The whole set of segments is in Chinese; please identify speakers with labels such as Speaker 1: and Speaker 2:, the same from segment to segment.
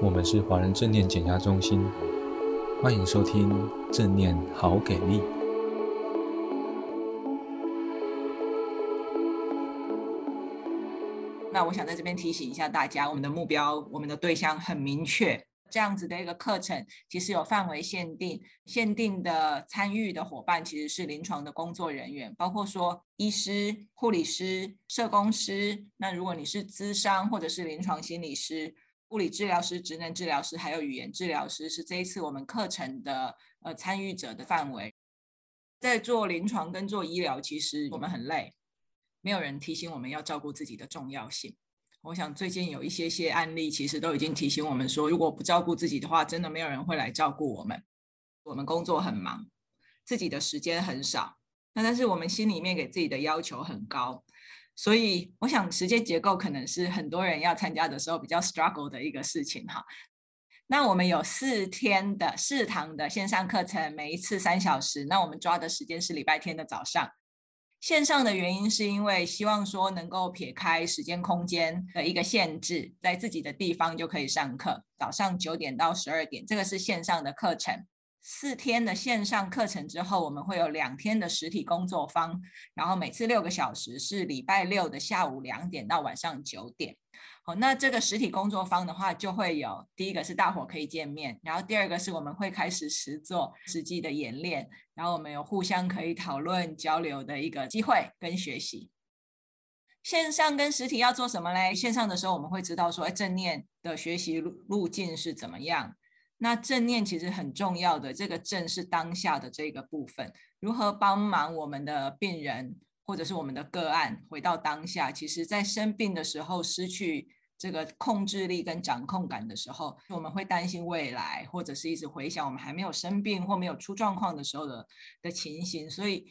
Speaker 1: 我们是华人正念减压中心，欢迎收听正念好给力。
Speaker 2: 那我想在这边提醒一下大家，我们的目标、我们的对象很明确。这样子的一个课程，其实有范围限定，限定的参与的伙伴其实是临床的工作人员，包括说医师、护理师、社工师。那如果你是咨商或者是临床心理师、物理治疗师、职能治疗师，还有语言治疗师，是这一次我们课程的呃参与者的范围。在做临床跟做医疗，其实我们很累，没有人提醒我们要照顾自己的重要性。我想最近有一些些案例，其实都已经提醒我们说，如果不照顾自己的话，真的没有人会来照顾我们。我们工作很忙，自己的时间很少，那但是我们心里面给自己的要求很高，所以我想时间结构可能是很多人要参加的时候比较 struggle 的一个事情哈。那我们有四天的四堂的线上课程，每一次三小时，那我们抓的时间是礼拜天的早上。线上的原因是因为希望说能够撇开时间空间的一个限制，在自己的地方就可以上课。早上九点到十二点，这个是线上的课程。四天的线上课程之后，我们会有两天的实体工作坊，然后每次六个小时，是礼拜六的下午两点到晚上九点。好，那这个实体工作坊的话，就会有第一个是大伙可以见面，然后第二个是我们会开始实做实际的演练，然后我们有互相可以讨论交流的一个机会跟学习。线上跟实体要做什么嘞？线上的时候我们会知道说，哎，正念的学习路路径是怎么样？那正念其实很重要的，这个正是当下的这个部分，如何帮忙我们的病人或者是我们的个案回到当下？其实，在生病的时候失去。这个控制力跟掌控感的时候，我们会担心未来，或者是一直回想我们还没有生病或没有出状况的时候的的情形。所以，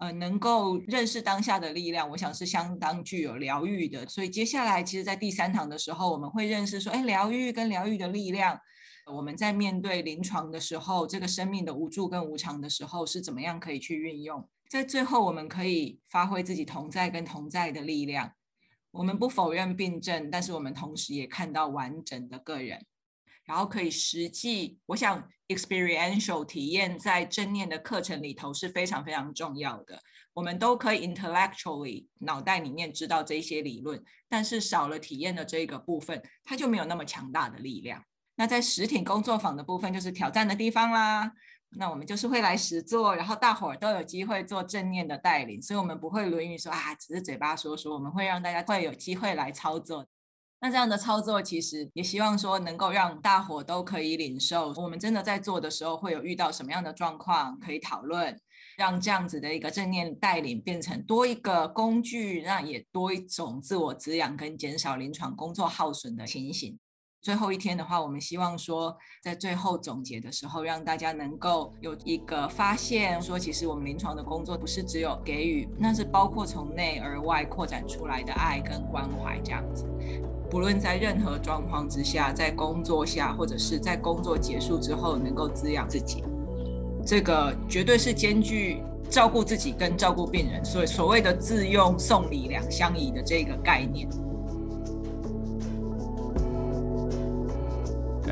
Speaker 2: 呃，能够认识当下的力量，我想是相当具有疗愈的。所以接下来，其实，在第三堂的时候，我们会认识说，哎，疗愈跟疗愈的力量，我们在面对临床的时候，这个生命的无助跟无常的时候，是怎么样可以去运用？在最后，我们可以发挥自己同在跟同在的力量。我们不否认病症，但是我们同时也看到完整的个人，然后可以实际，我想 experiential 体验在正念的课程里头是非常非常重要的。我们都可以 intellectually 脑袋里面知道这些理论，但是少了体验的这个部分，它就没有那么强大的力量。那在实体工作坊的部分，就是挑战的地方啦。那我们就是会来实做，然后大伙儿都有机会做正念的带领，所以我们不会论语说啊，只是嘴巴说说，我们会让大家会有机会来操作。那这样的操作其实也希望说能够让大伙都可以领受，我们真的在做的时候会有遇到什么样的状况可以讨论，让这样子的一个正念带领变成多一个工具，那也多一种自我滋养跟减少临床工作耗损的情形。最后一天的话，我们希望说，在最后总结的时候，让大家能够有一个发现，说其实我们临床的工作不是只有给予，那是包括从内而外扩展出来的爱跟关怀这样子。不论在任何状况之下，在工作下或者是在工作结束之后，能够滋养自己，这个绝对是兼具照顾自己跟照顾病人，所以所谓的自用送礼两相宜的这个概念。